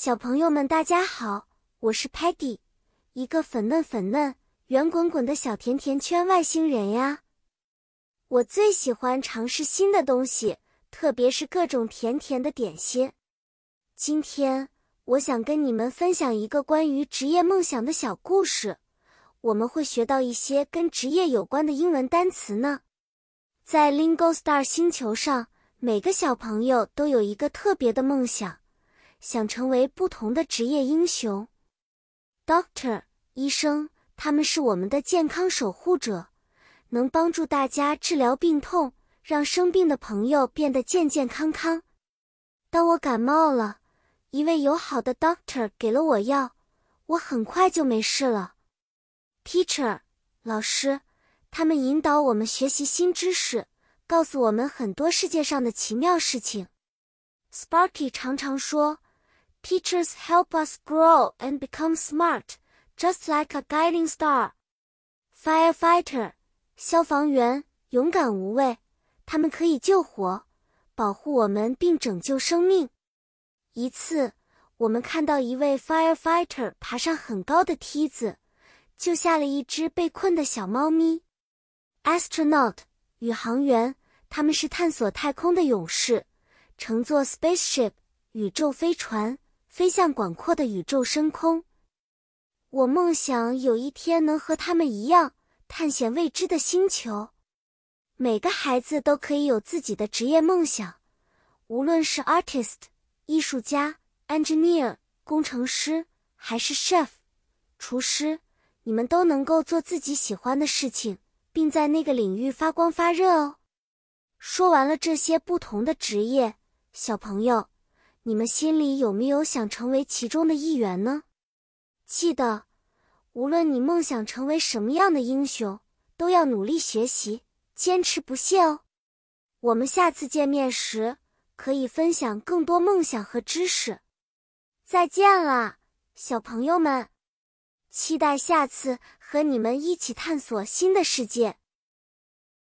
小朋友们，大家好，我是 Patty，一个粉嫩粉嫩、圆滚滚的小甜甜圈外星人呀。我最喜欢尝试新的东西，特别是各种甜甜的点心。今天，我想跟你们分享一个关于职业梦想的小故事。我们会学到一些跟职业有关的英文单词呢。在 Lingo Star 星球上，每个小朋友都有一个特别的梦想，想成为不同的职业英雄。Doctor 医生，他们是我们的健康守护者，能帮助大家治疗病痛，让生病的朋友变得健健康康。当我感冒了，一位友好的 Doctor 给了我药，我很快就没事了。Teacher，老师，他们引导我们学习新知识，告诉我们很多世界上的奇妙事情。Sparky 常常说，Teachers help us grow and become smart, just like a guiding star. Firefighter，消防员，勇敢无畏，他们可以救火，保护我们并拯救生命。一次，我们看到一位 firefighter 爬上很高的梯子。救下了一只被困的小猫咪。Astronaut 宇航员，他们是探索太空的勇士，乘坐 spaceship 宇宙飞船飞向广阔的宇宙深空。我梦想有一天能和他们一样探险未知的星球。每个孩子都可以有自己的职业梦想，无论是 artist 艺术家、engineer 工程师，还是 chef 厨师。你们都能够做自己喜欢的事情，并在那个领域发光发热哦。说完了这些不同的职业，小朋友，你们心里有没有想成为其中的一员呢？记得，无论你梦想成为什么样的英雄，都要努力学习，坚持不懈哦。我们下次见面时，可以分享更多梦想和知识。再见了，小朋友们。期待下次和你们一起探索新的世界。